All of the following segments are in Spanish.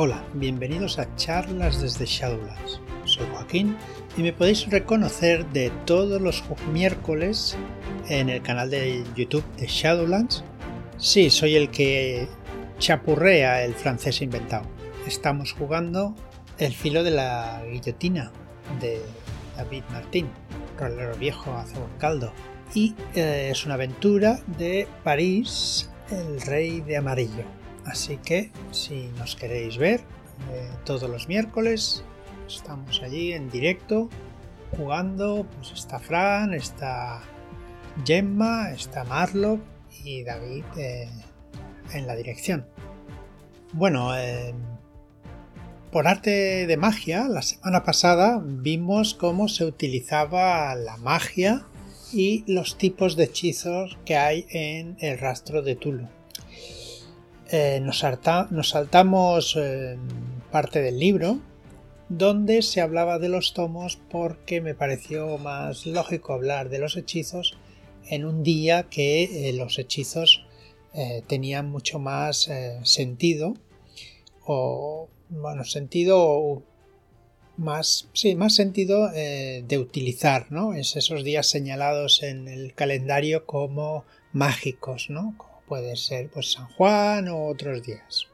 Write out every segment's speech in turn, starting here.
Hola, bienvenidos a charlas desde Shadowlands. Soy Joaquín y me podéis reconocer de todos los miércoles en el canal de YouTube de Shadowlands. Sí, soy el que chapurrea el francés inventado. Estamos jugando El filo de la guillotina de David Martín, rolero viejo hace un caldo. Y eh, es una aventura de París, el rey de amarillo Así que si nos queréis ver eh, todos los miércoles, estamos allí en directo jugando. Pues está Fran, está Gemma, está Marlock y David eh, en la dirección. Bueno, eh, por arte de magia, la semana pasada vimos cómo se utilizaba la magia y los tipos de hechizos que hay en el rastro de Tulu. Eh, nos, saltamos eh, parte del libro donde se hablaba de los tomos porque me pareció más lógico hablar de los hechizos en un día que eh, los hechizos tenían mucho más sentido o bueno sentido más sí más sentido de utilizar no es esos días señalados en el calendario como mágicos no puede ser pues San Juan o otros días.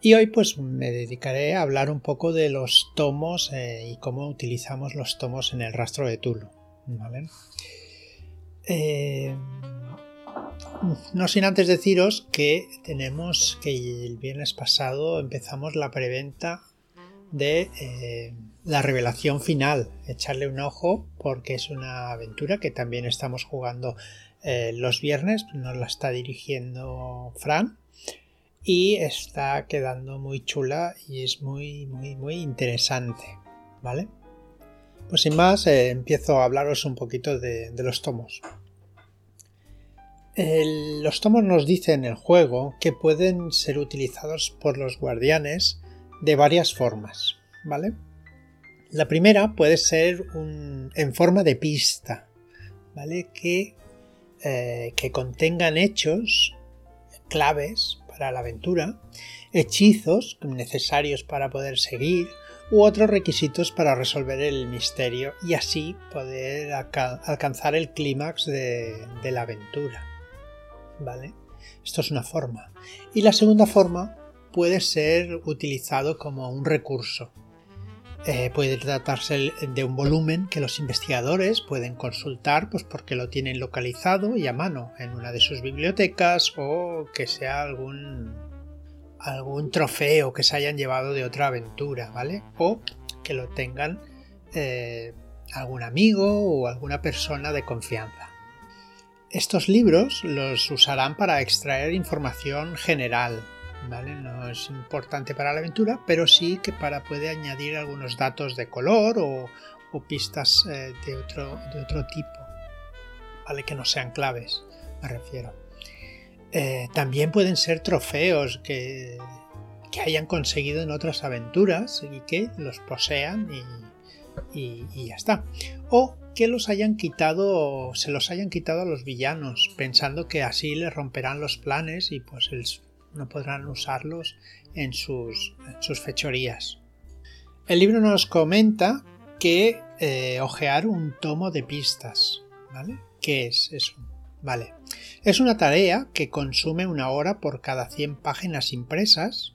Y hoy pues me dedicaré a hablar un poco de los tomos eh, y cómo utilizamos los tomos en el rastro de Tulu. Eh, no sin antes deciros que tenemos que el viernes pasado empezamos la preventa de eh, la revelación final. Echarle un ojo porque es una aventura que también estamos jugando eh, los viernes, nos la está dirigiendo Fran y está quedando muy chula y es muy, muy, muy interesante, ¿vale? Pues sin más, eh, empiezo a hablaros un poquito de, los tomos. los tomos nos dicen en el juego que pueden ser utilizados por los guardianes de varias formas, ¿vale? La primera puede ser en forma de pista, ¿vale? Que eh, que contengan hechos claves para la aventura, hechizos necesarios para poder seguir u otros requisitos para resolver el misterio y así poder alcanzar el clímax de, de la aventura. ¿Vale? Esto es una forma. Y la segunda forma puede ser utilizado como un recurso, eh, puede tratarse de un volumen que los investigadores pueden consultar pues porque lo tienen localizado y a mano en una de sus bibliotecas o que sea algún algún trofeo que se hayan llevado de otra aventura, ¿vale? O que lo tengan eh, algún amigo o alguna persona de confianza. Estos libros los usarán para extraer información general no es importante para la aventura, pero sí que para puede añadir algunos datos de color o, pistas eh, de, otro, de otro tipo, ¿vale? Que no sean claves, me refiero. Eh, también pueden ser trofeos que, que, hayan conseguido en otras aventuras y que los posean y, y, ya está. O que los hayan quitado, se los hayan quitado a los villanos, pensando que así les romperán los planes y pues el, no podrán usarlos en sus, fechorías. El libro nos comenta que eh, ojear un tomo de pistas, ¿vale? ¿Qué es eso? Vale. Es una tarea que consume una hora por cada 100 páginas impresas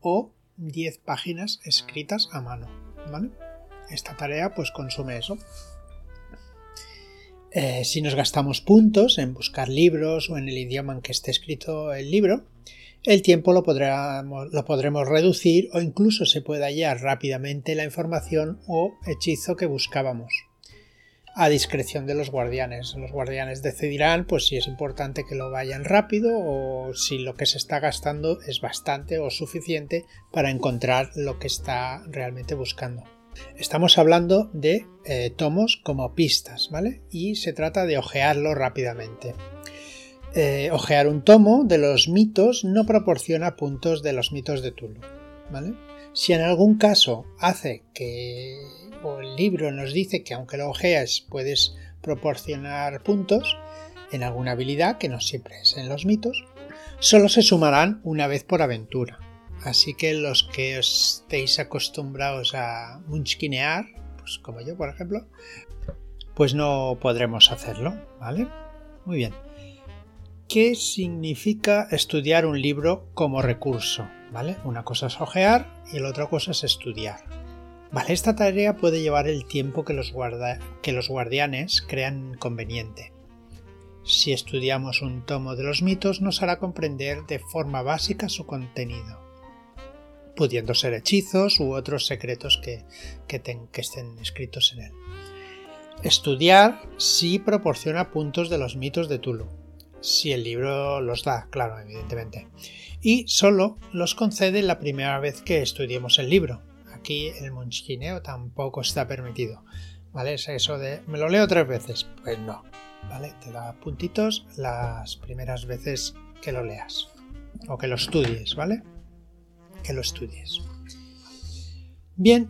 o 10 páginas escritas a mano, ¿vale? Esta tarea pues consume eso. Eh, si nos gastamos puntos en buscar libros o en el idioma en que esté escrito el libro, el tiempo lo, podremos reducir o incluso se puede hallar rápidamente la información o hechizo que buscábamos. A discreción de los guardianes. Los guardianes decidirán pues, si es importante que lo vayan rápido o si lo que se está gastando es bastante o suficiente para encontrar lo que está realmente buscando. Estamos hablando de eh, tomos como pistas, ¿vale? Y se trata de ojearlo rápidamente. Eh, ojear un tomo de los mitos no proporciona puntos de los mitos de Tulu. ¿vale? Si en algún caso hace que o el libro nos dice que aunque lo ojeas puedes proporcionar puntos en alguna habilidad, que no siempre es en los mitos, solo se sumarán una vez por aventura. así que los que estéis acostumbrados a munchkinear, pues como yo por ejemplo, pues no podremos hacerlo, ¿vale? Muy bien. ¿Qué significa estudiar un libro como recurso? ¿Vale? Una cosa es ojear y la otra cosa es estudiar. Vale, esta tarea puede llevar el tiempo que los, que los guardianes crean conveniente. Si estudiamos un tomo de los mitos nos hará comprender de forma básica su contenido, pudiendo ser hechizos u otros secretos que, que estén escritos en él. Estudiar sí proporciona puntos de los mitos de Tulu, si el libro los da, claro, evidentemente, y solo los concede la primera vez que estudiemos el libro. Aquí el munchkineo tampoco está permitido, ¿vale? Es eso de, ¿me lo leo tres veces? Pues no, ¿vale? Te da puntitos las primeras veces que lo leas, o que lo estudies, ¿vale? Que lo estudies. Bien,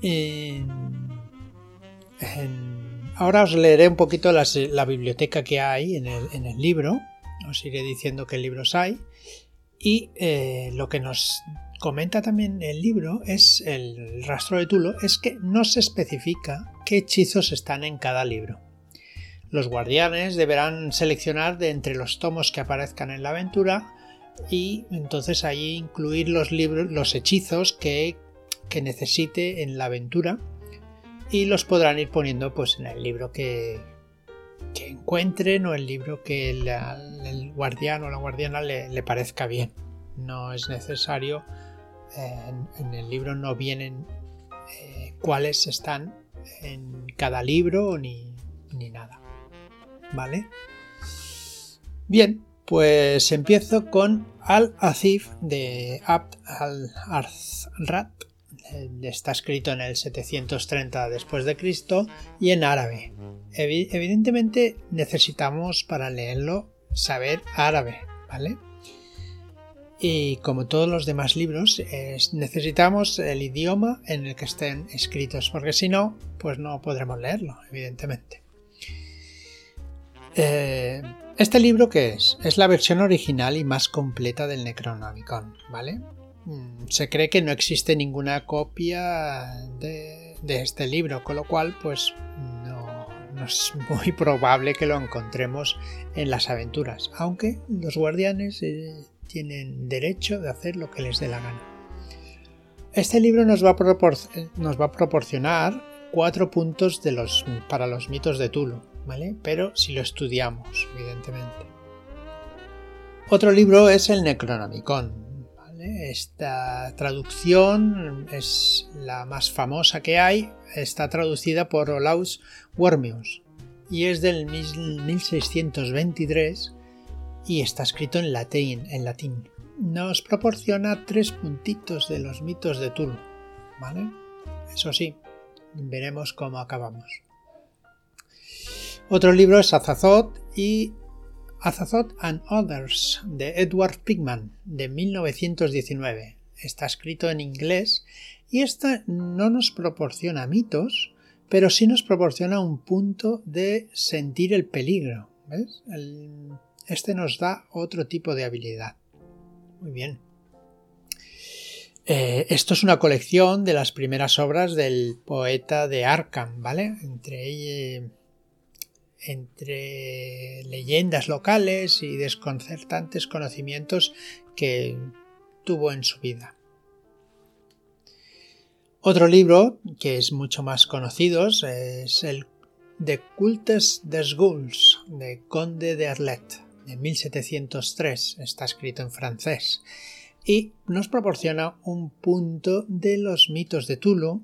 ahora os leeré un poquito la biblioteca que hay en el libro os iré diciendo qué libros hay. Y eh, lo que nos comenta también el libro es el rastro de Tulo, es que no se especifica qué hechizos están en cada libro. Los guardianes deberán seleccionar de entre los tomos que aparezcan en la aventura y entonces ahí incluir los libros, los hechizos que, que necesite en la aventura y los podrán ir poniendo pues en el libro que, que encuentren o el libro que el guardián o la guardiana le, parezca bien. No es necesario, eh, en, el libro no vienen eh, cuáles están en cada libro ni, ni nada. ¿Vale? Bien, pues empiezo con Al-Azif de Abd al-Arzrat. Está escrito en el 730 después de Cristo y en árabe evidentemente necesitamos para leerlo saber árabe, ¿vale? Y como todos los demás libros, necesitamos el idioma en el que estén escritos, porque si no, pues no podremos leerlo, evidentemente. Eh, ¿Este libro qué es? Es la versión original y más completa del Necronomicon, ¿vale? Mm, se cree que no existe ninguna copia de, este libro, con lo cual, pues no es muy probable que lo encontremos en las aventuras, aunque los guardianes eh, tienen derecho de hacer lo que les dé la gana. Este libro nos va a, proporcionar cuatro puntos para los mitos de Tulu, ¿vale? pero si lo estudiamos, evidentemente. Otro libro es el Necronomicon, esta traducción es la más famosa que hay, está traducida por Olaus Wormius y es del 1623 y está escrito en latín, en latín. Nos proporciona tres puntitos de los mitos de Tulu, ¿vale? Eso sí, veremos cómo acabamos. Otro libro es Azazot y Azazot and Others de Edward Pigman de 1919. Está escrito en inglés y esta no nos proporciona mitos, pero sí nos proporciona un punto de sentir el peligro. este nos da otro tipo de habilidad. Muy bien. Eh, esto es una colección de las primeras obras del poeta de Arkham, ¿vale? Entre ellas entre leyendas locales y desconcertantes conocimientos que tuvo en su vida. Otro libro que es mucho más conocido es el De Cultes des Gauls de Conde de Arlet de 1703. Está escrito en francés y nos proporciona un punto de los mitos de Tulu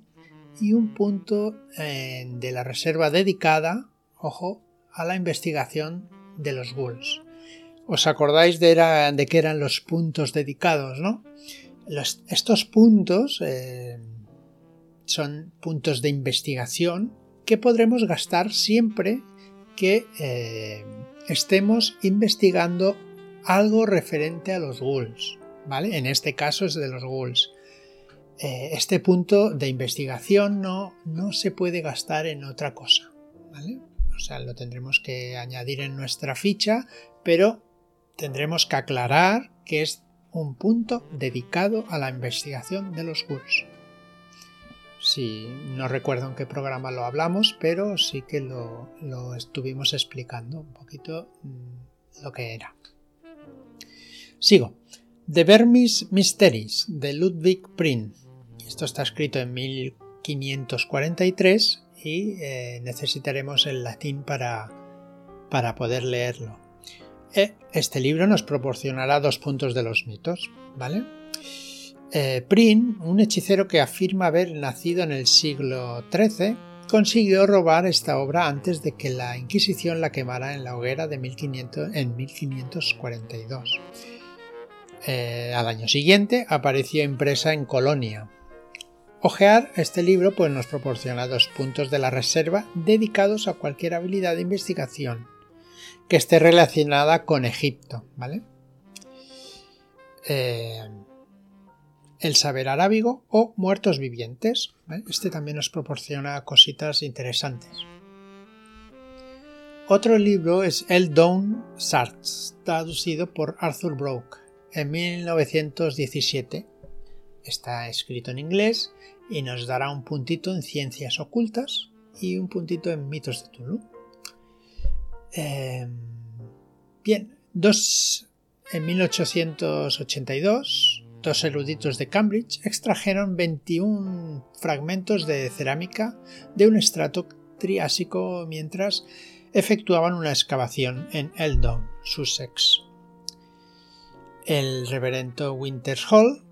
y un punto eh, de la reserva dedicada, ojo, a la investigación de los ghouls. ¿Os acordáis de, era, de qué eran los puntos dedicados, no? estos puntos eh, son puntos de investigación que podremos gastar siempre que eh, estemos investigando algo referente a los ghouls. ¿vale? En este caso es de los ghouls. Eh, este punto de investigación no, no se puede gastar en otra cosa. ¿vale? O sea, lo tendremos que añadir en nuestra ficha, pero tendremos que aclarar que es un punto dedicado a la investigación de los ghouls. Sí, no recuerdo en qué programa lo hablamos, pero sí que lo, lo estuvimos explicando un poquito mm, lo que era. Sigo. The Vermis Mysteries de Ludwig Prin. Esto está escrito en 1543 y eh, necesitaremos el latín para, para poder leerlo. Eh, este libro nos proporcionará dos puntos de los mitos, ¿vale? Eh, Prin, un hechicero que afirma haber nacido en el siglo XIII, consiguió robar esta obra antes de que la Inquisición la quemara en la hoguera de 1500, en 1542. Eh, al año siguiente apareció impresa en Colonia. Ojear este libro pues, nos proporciona dos puntos de la reserva dedicados a cualquier habilidad de investigación que esté relacionada con Egipto. ¿vale? Eh, el saber arábigo o muertos vivientes. Este también nos proporciona cositas interesantes. Otro libro es El Dawn Sarts, traducido por Arthur Broke en 1917. Está escrito en inglés y nos dará un puntito en ciencias ocultas y un puntito en mitos de Tulu. Em, bien, dos en 1882, dos eruditos de Cambridge extrajeron 21 fragmentos de cerámica de un estrato triásico mientras efectuaban una excavación en Eldon, Sussex. El reverendo Winters Hall,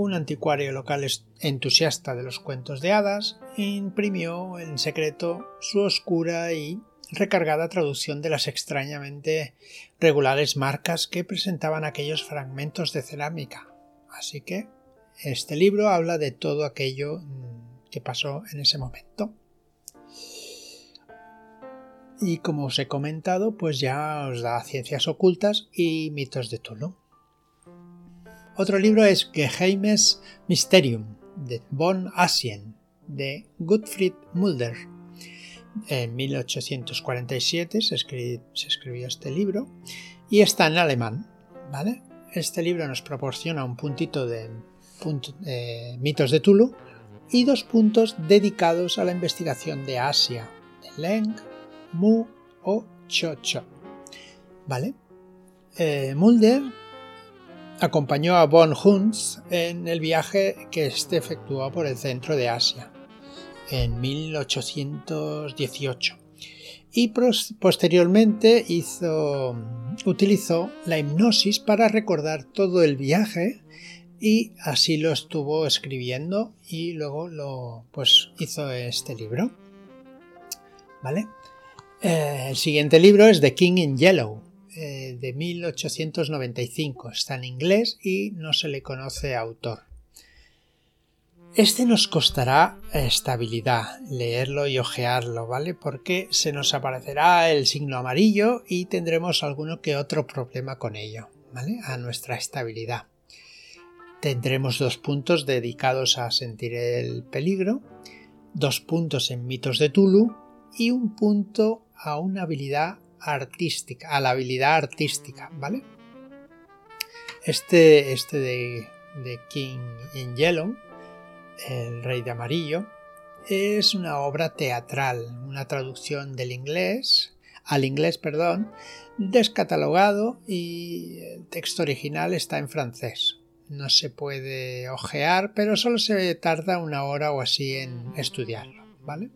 un anticuario local entusiasta de los cuentos de hadas, imprimió en secreto su oscura y recargada traducción de las extrañamente regulares marcas que presentaban aquellos fragmentos de cerámica. Así que este libro habla de todo aquello mm, que pasó en ese momento. Y como os he comentado, pues ya os da ciencias ocultas y mitos de Tulu. Otro libro es Geheimes Mysterium de von Asien de Gottfried Mulder. En 1847 se, escribió este libro y está en alemán. ¿vale? Este libro nos proporciona un puntito de mitos de Tulu y dos puntos dedicados a la investigación de Asia, de Leng, Mu o Cho Cho. ¿Vale? Eh, Mulder acompañó a von Huns en el viaje que este efectuó por el centro de Asia en 1818 y posteriormente hizo, utilizó la hipnosis para recordar todo el viaje y así lo estuvo escribiendo y luego lo pues hizo este libro. Vale eh, el siguiente libro es The King in Yellow eh, de 1895. Está en inglés y no se le conoce autor. Este nos costará estabilidad, leerlo y ojearlo, ¿vale? Porque se nos aparecerá el signo amarillo y tendremos alguno que otro problema con ello, ¿vale? A nuestra estabilidad. Tendremos dos puntos dedicados a sentir el peligro, dos puntos en mitos de Tulu y un punto a una habilidad artística, a la habilidad artística, ¿vale? Este, este de, King in Yellow, El Rey de Amarillo, es una obra teatral, una traducción del inglés, al inglés, perdón, descatalogado y el texto original está en francés. No se puede ojear, pero solo se tarda una hora o así en estudiarlo, ¿vale?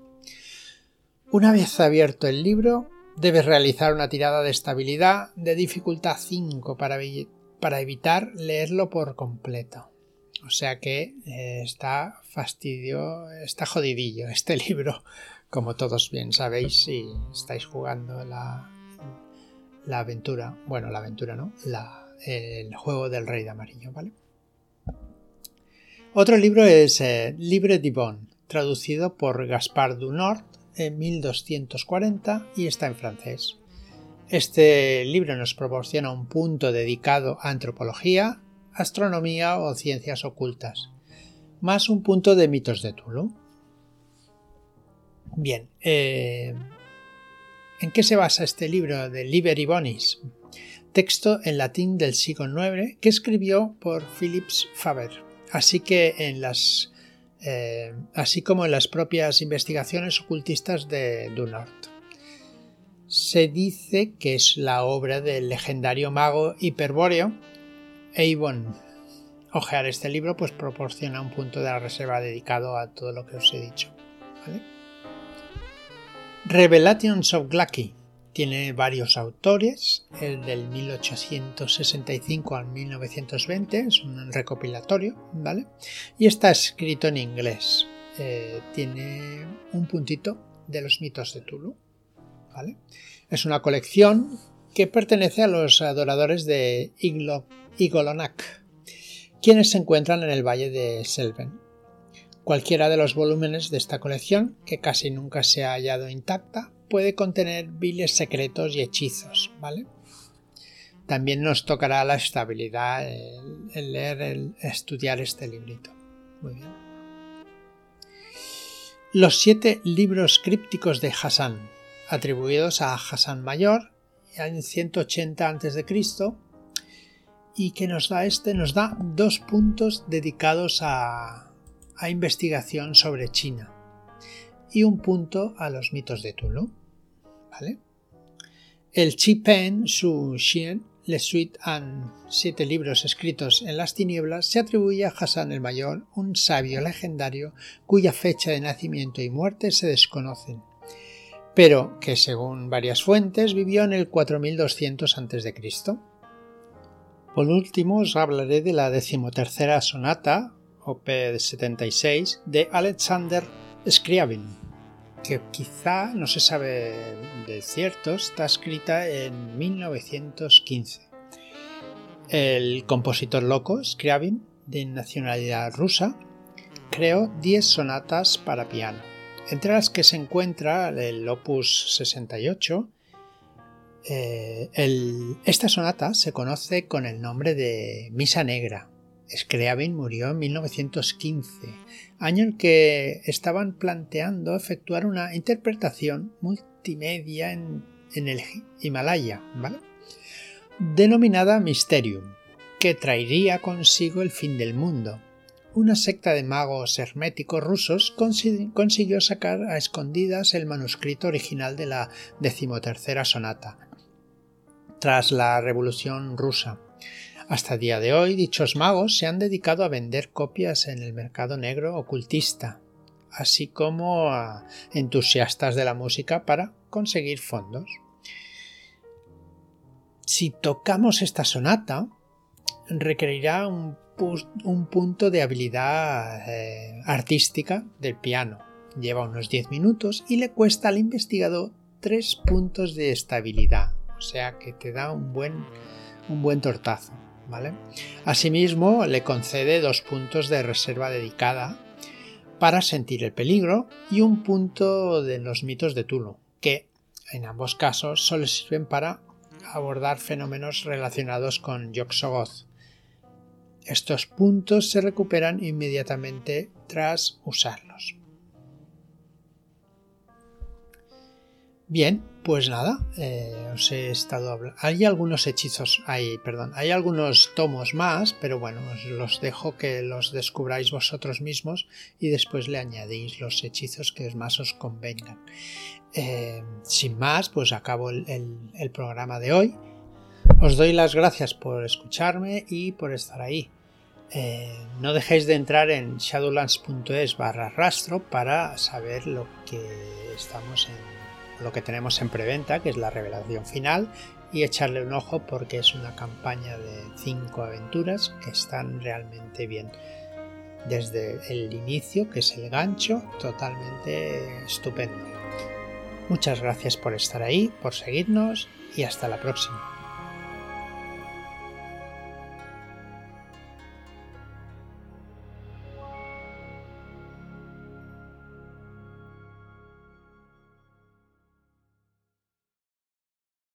Una vez abierto el libro, Debes realizar una tirada de estabilidad de dificultad 5 para, para evitar leerlo por completo. O sea que eh, está fastidio, está jodidillo este libro, como todos bien sabéis si estáis jugando la, la aventura, bueno, la aventura no, el juego del rey de amarillo, ¿vale? Otro libro es eh, Libre Divon, traducido por Gaspar Dunort en 1240 y está en francés. Este libro nos proporciona un punto dedicado a antropología, astronomía o ciencias ocultas, más un punto de mitos de Tulu. Bien, eh, ¿en qué se basa este libro de Liber Bonis? texto en latín del siglo IX que escribió por Philips Faber. Así que en las eh, así como en las propias investigaciones ocultistas de Dunort. Se dice que es la obra del legendario mago hiperbóreo Eivon. Ojear este libro pues proporciona un punto de la reserva dedicado a todo lo que os he dicho. Revelations of Glacky tiene varios autores, el del 1865 al 1920 es un recopilatorio, ¿vale? Y está escrito en inglés. Eh, tiene un puntito de los mitos de Tulu, ¿vale? Es una colección que pertenece a los adoradores de Igolonak, quienes se encuentran en el valle de Selven. Cualquiera de los volúmenes de esta colección, que casi nunca se ha hallado intacta, puede contener viles secretos y hechizos, ¿vale? También nos tocará la estabilidad el, leer, el estudiar este librito. Muy bien. Los siete libros crípticos de Hassan, atribuidos a Hassan Mayor en 180 a.C., y que nos da este, nos da dos puntos dedicados a, a investigación sobre China y un punto a los mitos de Tulu. El Chi Pen Su Xian, Le Suite and siete libros escritos en las tinieblas, se atribuye a Hassan el Mayor, un sabio legendario cuya fecha de nacimiento y muerte se desconocen, pero que según varias fuentes vivió en el 4200 a.C. Por último os hablaré de la decimotercera sonata, op 76, de Alexander Scriabin que quizá no se sabe de cierto, está escrita en 1915. El compositor loco, Scriabin, de nacionalidad rusa, creó 10 sonatas para piano, entre las que se encuentra el Opus 68. Eh, esta sonata se conoce con el nombre de Misa Negra. Scriabin murió en 1915 año en que estaban planteando efectuar una interpretación multimedia en, el Himalaya, denominada Mysterium, que traería consigo el fin del mundo. Una secta de magos herméticos rusos consiguió sacar a escondidas el manuscrito original de la decimotercera sonata, tras la Revolución rusa. Hasta el día de hoy, dichos magos se han dedicado a vender copias en el mercado negro ocultista, así como a entusiastas de la música para conseguir fondos. Si tocamos esta sonata, requerirá un, punto de habilidad eh, artística del piano. Lleva unos 10 minutos y le cuesta al investigador 3 puntos de estabilidad, o sea que te da un buen, un buen tortazo. Asimismo, le concede dos puntos de reserva dedicada para sentir el peligro y un punto de los mitos de Tulu, que en ambos casos solo sirven para abordar fenómenos relacionados con Yog-Sothoth. Estos puntos se recuperan inmediatamente tras usarlos. Bien, pues nada, eh, os he estado hablando. Hay algunos hechizos, hay, perdón, hay algunos tomos más, pero bueno, os los dejo que los descubráis vosotros mismos y después le añadís los hechizos que más os convengan. Eh, sin más, pues acabo el, programa de hoy. Os doy las gracias por escucharme y por estar ahí. Eh, no dejéis de entrar en shadowlands.es barra rastro para saber lo que estamos en lo que tenemos en preventa, que es la revelación final, y echarle un ojo porque es una campaña de cinco aventuras que están realmente bien. Desde el inicio, que es el gancho, totalmente estupendo. Muchas gracias por estar ahí, por seguirnos y hasta la próxima.